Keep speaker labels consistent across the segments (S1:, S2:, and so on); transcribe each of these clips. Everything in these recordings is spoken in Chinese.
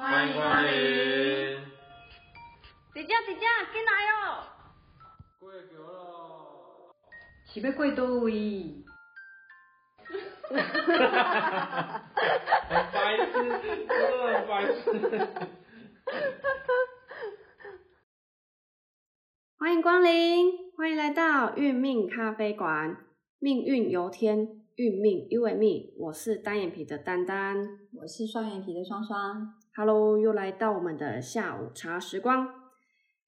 S1: 欢迎光临。
S2: 姐姐姐姐，进来哦。
S1: 过桥咯。
S3: 是要过倒位？
S1: 哈哈哈哈哈！哈白痴，真白痴。
S2: 欢迎光临，欢迎来到运命咖啡馆。命运由天，运命由命。我是单眼皮的丹丹，
S3: 我是双眼皮的双双。
S2: Hello，又来到我们的下午茶时光。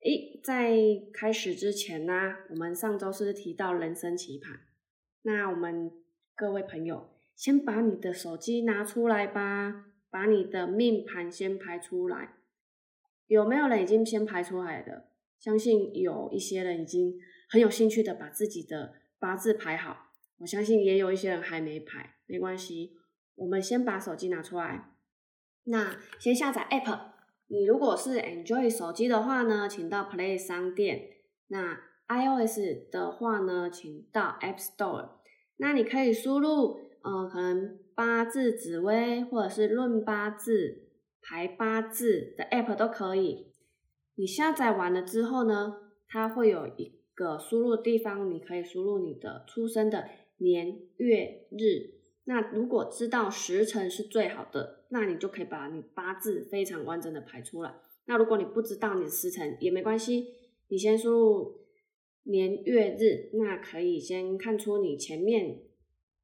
S2: 诶，在开始之前呢，我们上周是提到人生棋盘，那我们各位朋友，先把你的手机拿出来吧，把你的命盘先排出来。有没有人已经先排出来的？相信有一些人已经很有兴趣的把自己的八字排好。我相信也有一些人还没排，没关系，我们先把手机拿出来。那先下载 App。你如果是 Android 手机的话呢，请到 Play 商店。那 iOS 的话呢，请到 App Store。那你可以输入，呃，可能八字紫微或者是论八字排八字的 App 都可以。你下载完了之后呢，它会有一个输入地方，你可以输入你的出生的。年月日，那如果知道时辰是最好的，那你就可以把你八字非常完整的排出来。那如果你不知道你的时辰也没关系，你先输入年月日，那可以先看出你前面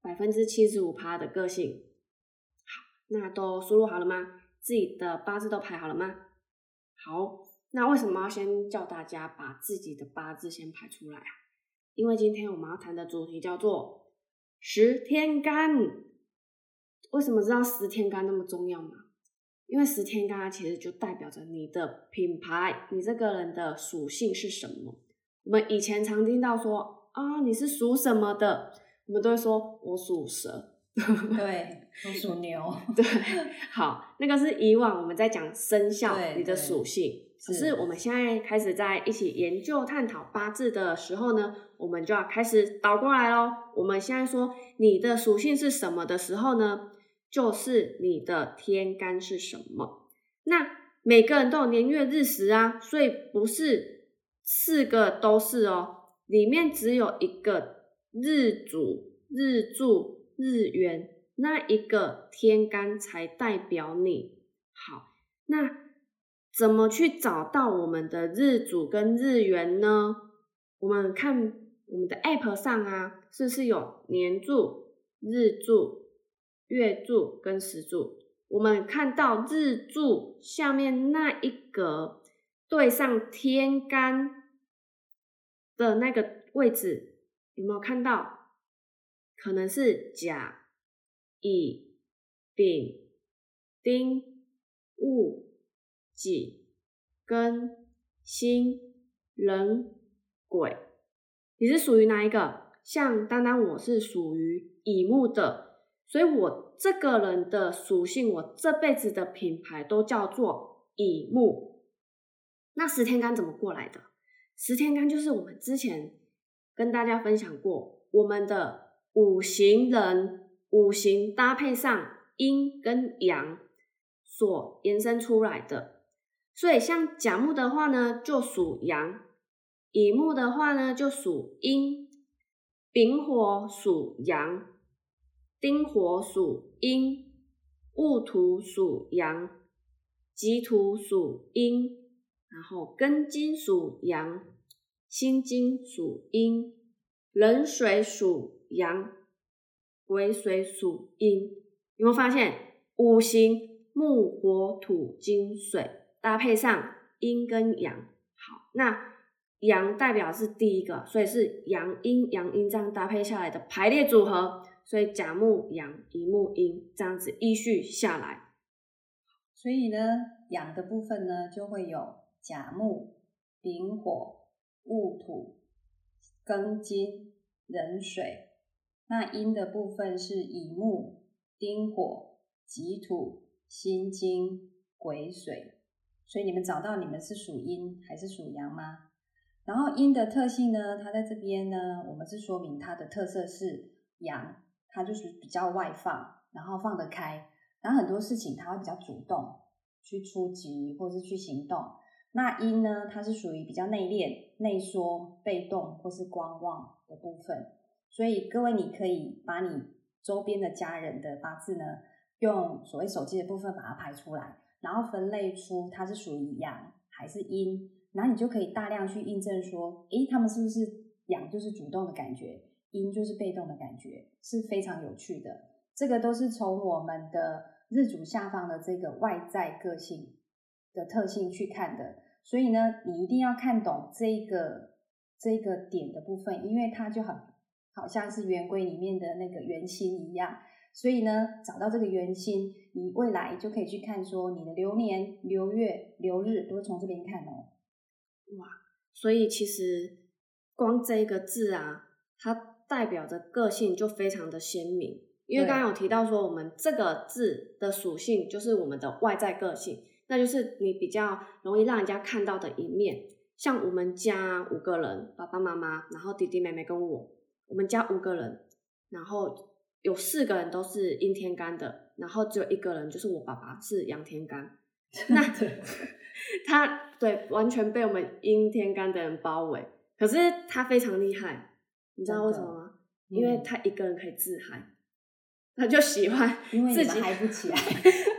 S2: 百分之七十五趴的个性。好，那都输入好了吗？自己的八字都排好了吗？好，那为什么要先叫大家把自己的八字先排出来啊？因为今天我们要谈的主题叫做。十天干，为什么知道十天干那么重要吗？因为十天干其实就代表着你的品牌，你这个人的属性是什么。我们以前常听到说啊，你是属什么的？我们都会说我属蛇，
S3: 对，我属牛，
S2: 对，好，那个是以往我们在讲生肖你的属性。只是我们现在开始在一起研究探讨八字的时候呢，我们就要开始倒过来喽。我们现在说你的属性是什么的时候呢，就是你的天干是什么。那每个人都有年月日时啊，所以不是四个都是哦，里面只有一个日主、日柱、日元那一个天干才代表你。好，那。怎么去找到我们的日主跟日元呢？我们看我们的 App 上啊，是不是有年柱、日柱、月柱跟时柱？我们看到日柱下面那一格对上天干的那个位置，有没有看到？可能是甲、乙、丙、丁、戊。己、庚、辛、壬、癸，你是属于哪一个？像单单我是属于乙木的，所以我这个人的属性，我这辈子的品牌都叫做乙木。那十天干怎么过来的？十天干就是我们之前跟大家分享过，我们的五行人五行搭配上阴跟阳所延伸出来的。所以像甲木的话呢，就属阳；乙木的话呢，就属阴；丙火属阳；丁火属阴；戊土属阳；己土属阴；然后庚金属阳；辛金属阴；壬水属阳；癸水属阴。有没有发现五行木火土金水？搭配上阴跟阳，好，那阳代表是第一个，所以是阳阴阳阴这样搭配下来的排列组合，所以甲木阳，乙木阴这样子依序下来。
S3: 所以呢，阳的部分呢就会有甲木、丙火、戊土、庚金、壬水，那阴的部分是乙木、丁火、己土、辛金、癸水。所以你们找到你们是属阴还是属阳吗？然后阴的特性呢？它在这边呢，我们是说明它的特色是阳，它就是比较外放，然后放得开，然后很多事情它会比较主动，去出击或是去行动。那阴呢，它是属于比较内敛、内缩、被动或是观望的部分。所以各位，你可以把你周边的家人的八字呢，用所谓手机的部分把它排出来，然后分类出它是属于阳还是阴，然后你就可以大量去印证说，诶，他们是不是阳就是主动的感觉，阴就是被动的感觉，是非常有趣的。这个都是从我们的日主下方的这个外在个性的特性去看的。所以呢，你一定要看懂这个这个点的部分，因为它就很。好像是圆规里面的那个圆心一样，所以呢，找到这个圆心，你未来就可以去看说你的流年、流月、流日都是从这边看哦。
S2: 哇，所以其实光这一个字啊，它代表着个性就非常的鲜明。因为刚刚有提到说，我们这个字的属性就是我们的外在个性，那就是你比较容易让人家看到的一面。像我们家五个人，爸爸妈妈，然后弟弟妹妹跟我。我们家五个人，然后有四个人都是阴天干的，然后只有一个人就是我爸爸是阳天干。那 他对完全被我们阴天干的人包围，可是他非常厉害，你知道为什么吗？因为他一个人可以自嗨，他就喜欢 自己
S3: 嗨不起来。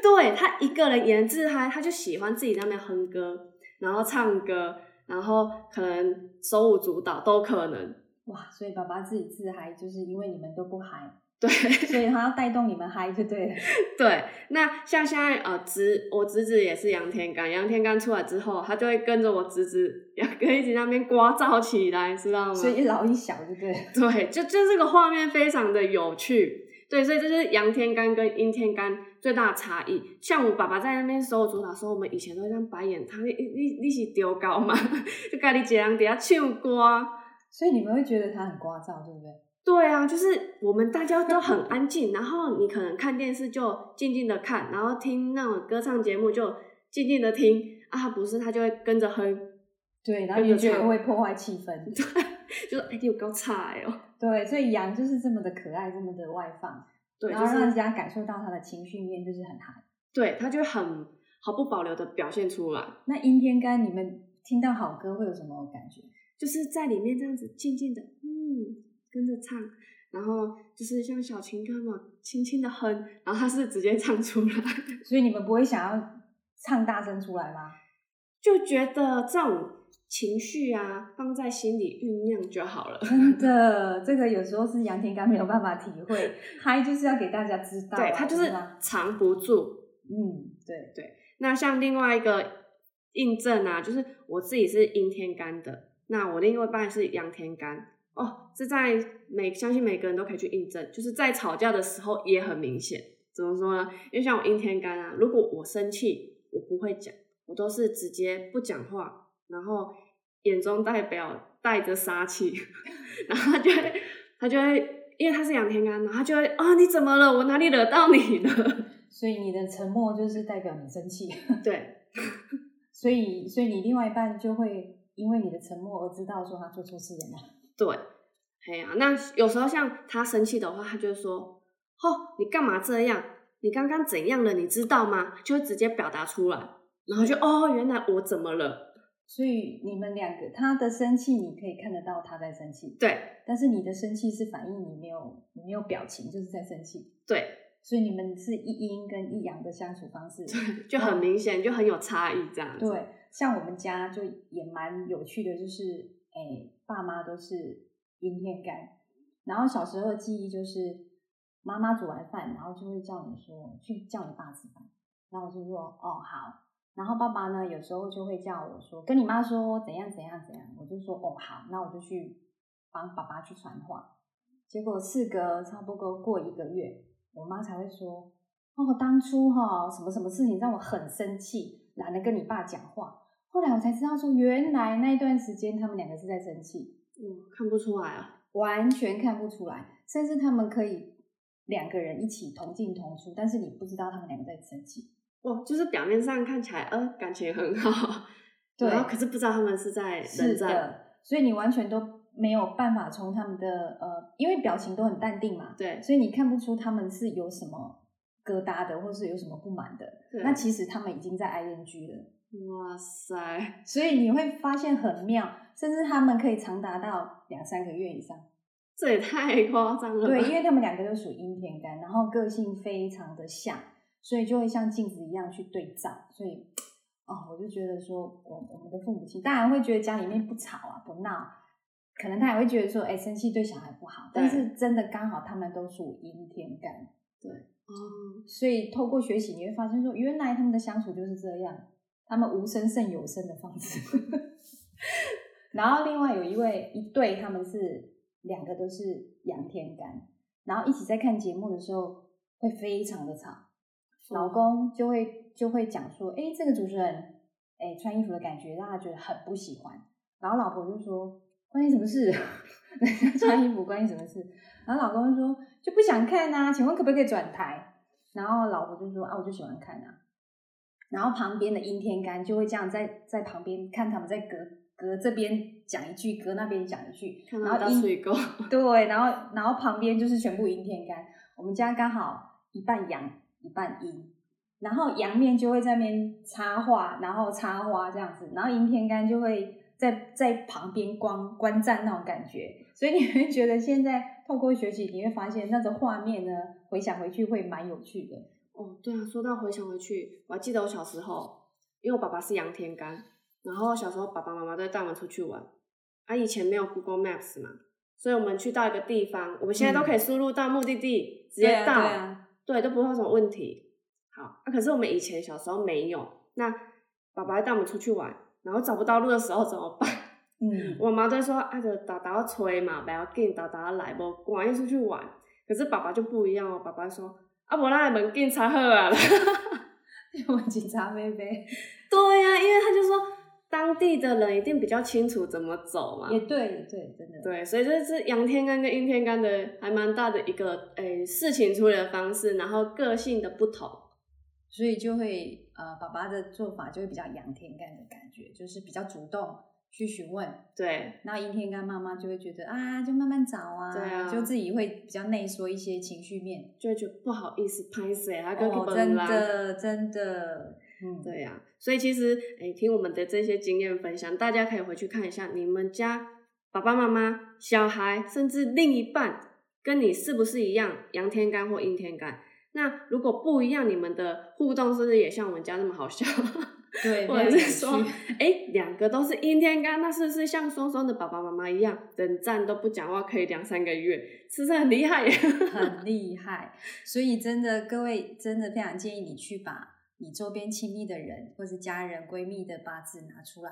S2: 对他一个人也能自嗨，他就喜欢自己在那边哼歌，然后唱歌，然后可能手舞足蹈都可能。
S3: 哇，所以爸爸自己自嗨，就是因为你们都不嗨，
S2: 对，
S3: 所以 他要带动你们嗨就对了。
S2: 对，那像现在呃侄我侄子也是杨天干，杨天干出来之后，他就会跟着我侄子两个一起那边刮噪起来，知道吗？
S3: 所以一老一小，对不对？
S2: 对，就就这个画面非常的有趣。对，所以这是阳天干跟阴天干最大的差异。像我爸爸在那边手舞足蹈，说我们以前都这样白眼，他你你你是丢高嘛？就家里一人底下唱歌。
S3: 所以你们会觉得他很聒噪，对不对？
S2: 对啊，就是我们大家都很安静，然后你可能看电视就静静的看，然后听那种歌唱节目就静静的听啊，不是他就会跟着哼，
S3: 对，然后你觉得会。破坏气氛，
S2: 对，就是哎，有够差哦，
S3: 对，所以羊就是这么的可爱，这么的外放，
S2: 对，
S3: 然后让人家感受到他的情绪面就是很嗨，
S2: 对，他就很毫不保留的表现出来。
S3: 那阴天干，你们听到好歌会有什么感觉？
S2: 就是在里面这样子静静的，嗯，跟着唱，然后就是像小情歌嘛，轻轻的哼，然后他是直接唱出来，
S3: 所以你们不会想要唱大声出来吗？
S2: 就觉得这种情绪啊，放在心里酝酿就好了。
S3: 真的，这个有时候是杨天刚没有办法体会，嗨就是要给大家知道，
S2: 对他就是藏不住。
S3: 嗯，对
S2: 对。那像另外一个印证啊，就是我自己是阴天干的。那我另外一半是阳天干哦，这在每相信每个人都可以去印证，就是在吵架的时候也很明显。怎么说呢？因为像我阴天干啊，如果我生气，我不会讲，我都是直接不讲话，然后眼中代表带着杀气，然后他就会他就会，因为他是阳天干，然后他就会啊，你怎么了？我哪里惹到你了？
S3: 所以你的沉默就是代表你生气。
S2: 对，
S3: 所以所以你另外一半就会。因为你的沉默而知道说他做错事了吗？
S2: 对，哎呀，那有时候像他生气的话，他就说：“哦，你干嘛这样？你刚刚怎样了？你知道吗？”就会直接表达出来，然后就哦，原来我怎么了？
S3: 所以你们两个他的生气，你可以看得到他在生气，
S2: 对。
S3: 但是你的生气是反映你没有，你没有表情，就是在生气，
S2: 对。
S3: 所以你们是一阴跟一阳的相处方式，
S2: 就很明显，就很有差异这样子。
S3: 对。像我们家就也蛮有趣的，就是哎，爸妈都是阴天干，然后小时候的记忆就是妈妈煮完饭，然后就会叫你说去叫你爸吃饭，然后我就说哦好，然后爸爸呢有时候就会叫我说跟你妈说怎样怎样怎样，我就说哦好，那我就去帮爸爸去传话，结果事隔差不多过一个月，我妈才会说哦当初哈什么什么事情让我很生气。懒得跟你爸讲话，后来我才知道说，原来那一段时间他们两个是在生气。
S2: 嗯，看不出来啊，
S3: 完全看不出来，甚至他们可以两个人一起同进同出，但是你不知道他们两个在生气。
S2: 哦，就是表面上看起来，呃，感情很好，对，可是不知道他们是在冷战，
S3: 所以你完全都没有办法从他们的呃，因为表情都很淡定嘛，
S2: 对，
S3: 所以你看不出他们是有什么。疙瘩的，或是有什么不满的，那其实他们已经在 ING 了。
S2: 哇塞！
S3: 所以你会发现很妙，甚至他们可以长达到两三个月以上。
S2: 这也太夸张了。
S3: 对，因为他们两个都属阴天干，然后个性非常的像，所以就会像镜子一样去对照。所以，哦，我就觉得说，我我们的父母亲当然会觉得家里面不吵啊，不闹，可能他也会觉得说，哎，生气对小孩不好。但是真的刚好他们都属阴天干。
S2: 对，哦，
S3: 所以透过学习你会发现说，原来他们的相处就是这样。他们无声胜有声的方式，然后另外有一位一对，他们是两个都是阳天干，然后一起在看节目的时候会非常的吵，老公就会就会讲说，哎，这个主持人，哎，穿衣服的感觉让他觉得很不喜欢，然后老婆就说，关你什么事？穿衣服关你什么事？然后老公就说就不想看啊，请问可不可以转台？然后老婆就说啊，我就喜欢看啊。然后旁边的阴天干就会这样在在旁边看他们在隔隔这边讲一句，隔那边讲一句，
S2: 然后阴
S3: 对，然后然后旁边就是全部阴天干。我们家刚好一半阳一半阴，然后阳面就会在那边插画，然后插花这样子，然后阴天干就会在在旁边观观战那种感觉。所以你会觉得现在透过学习，你会发现那个画面呢，回想回去会蛮有趣的。
S2: 哦，对啊，说到回想回去，我还记得我小时候，因为我爸爸是杨天干，然后小时候爸爸妈妈都会带我们出去玩，啊，以前没有 Google Maps 嘛，所以我们去到一个地方，我们现在都可以输入到目的地，直接到，对，都不会有什么问题。好，啊，可是我们以前小时候没有，那爸爸带我们出去玩，然后找不到路的时候怎么办？嗯，我妈在说啊，就打打催嘛，不要紧，打打来不，赶要出去玩。可是爸爸就不一样哦，爸爸说。啊，无咱门警察好啊，
S3: 问警察妹妹。
S2: 对呀，因为他就说当地的人一定比较清楚怎么走嘛。
S3: 也对，也对，真的。
S2: 对，所以这是阳天干跟阴天干的还蛮大的一个诶事情处理的方式，然后个性的不同，
S3: 所以就会呃，爸爸的做法就会比较阳天干的感觉，就是比较主动。去询问，
S2: 对，
S3: 然后阴天干妈妈就会觉得啊，就慢慢找啊，
S2: 对啊，
S3: 就自己会比较内缩一些情绪面，
S2: 就会觉得不好意思拍谁，啊跟
S3: 哦，真的真的，
S2: 嗯，对呀，所以其实哎，听我们的这些经验分享，大家可以回去看一下，你们家爸爸妈妈、小孩，甚至另一半跟你是不是一样阳天干或阴天干？那如果不一样，你们的互动是不是也像我们家那么好笑？
S3: 对，
S2: 或者是说，哎，两个都是阴天干，那是不是像双双的爸爸妈妈一样，等站都不讲话可以两三个月，是不是很厉害？
S3: 很厉害。所以真的，各位真的非常建议你去把你周边亲密的人，或是家人、闺蜜的八字拿出来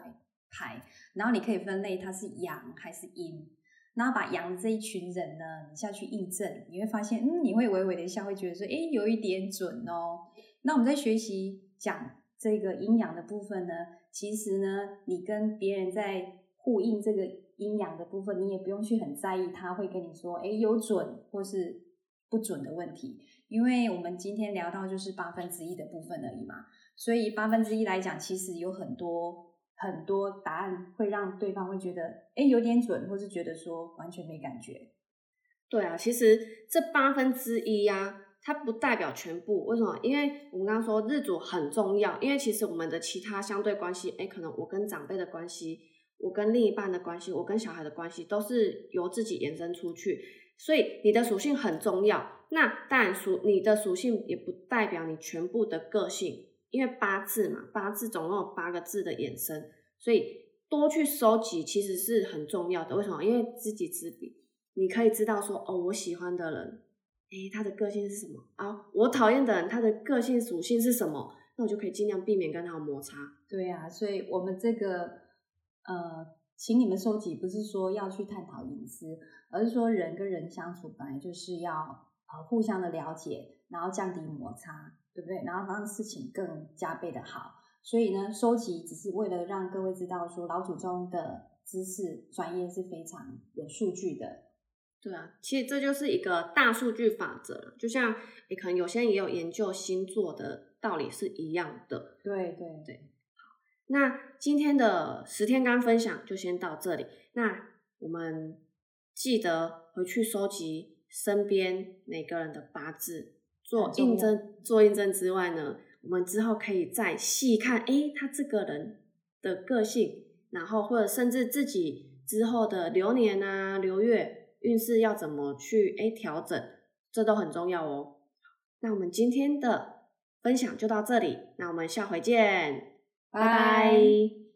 S3: 排，然后你可以分类它是阳还是阴，然后把阳这一群人呢，你下去印证，你会发现，嗯，你会微微的一笑，会觉得说，哎，有一点准哦。那我们在学习讲。这个阴阳的部分呢，其实呢，你跟别人在呼应这个阴阳的部分，你也不用去很在意他会跟你说，哎，有准或是不准的问题，因为我们今天聊到就是八分之一的部分而已嘛，所以八分之一来讲，其实有很多很多答案会让对方会觉得，哎，有点准，或是觉得说完全没感觉。
S2: 对啊，其实这八分之一呀。它不代表全部，为什么？因为我们刚刚说日主很重要，因为其实我们的其他相对关系，哎，可能我跟长辈的关系，我跟另一半的关系，我跟小孩的关系，都是由自己延伸出去，所以你的属性很重要。那当然属你的属性也不代表你全部的个性，因为八字嘛，八字总共有八个字的衍生，所以多去收集其实是很重要的。为什么？因为知己知彼，你可以知道说，哦，我喜欢的人。诶，他的个性是什么啊？我讨厌的人，他的个性属性是什么？那我就可以尽量避免跟他有摩擦。
S3: 对呀，所以我们这个呃，请你们收集，不是说要去探讨隐私，而是说人跟人相处本来就是要呃互相的了解，然后降低摩擦，对不对？然后让事情更加倍的好。所以呢，收集只是为了让各位知道说老祖宗的知识专业是非常有数据的。
S2: 对啊，其实这就是一个大数据法则，就像你可能有些人也有研究星座的道理是一样的。
S3: 对对对，
S2: 好，那今天的十天干分享就先到这里。那我们记得回去收集身边每个人的八字，做印证，做印证之外呢，我们之后可以再细看，哎，他这个人的个性，然后或者甚至自己之后的流年啊、流月运势要怎么去哎调整，这都很重要哦。那我们今天的分享就到这里，那我们下回见，拜拜。